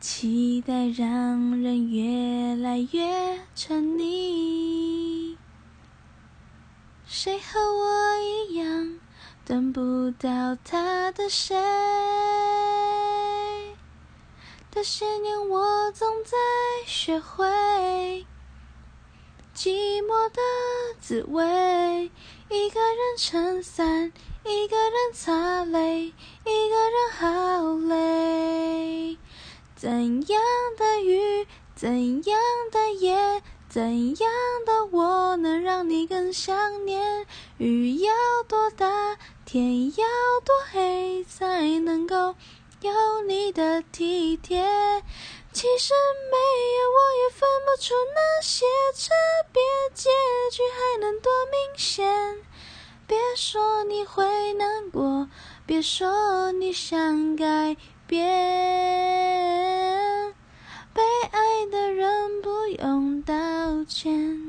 期待让人越来越沉溺，谁和我一样等不到他的谁？这些年我总在学会寂寞的滋味，一个人撑伞，一个人擦泪，怎样的雨，怎样的夜，怎样的我能让你更想念？雨要多大，天要多黑，才能够有你的体贴？其实没有，我也分不出那些差别，结局还能多明显？别说你会难过，别说你想改变。不见。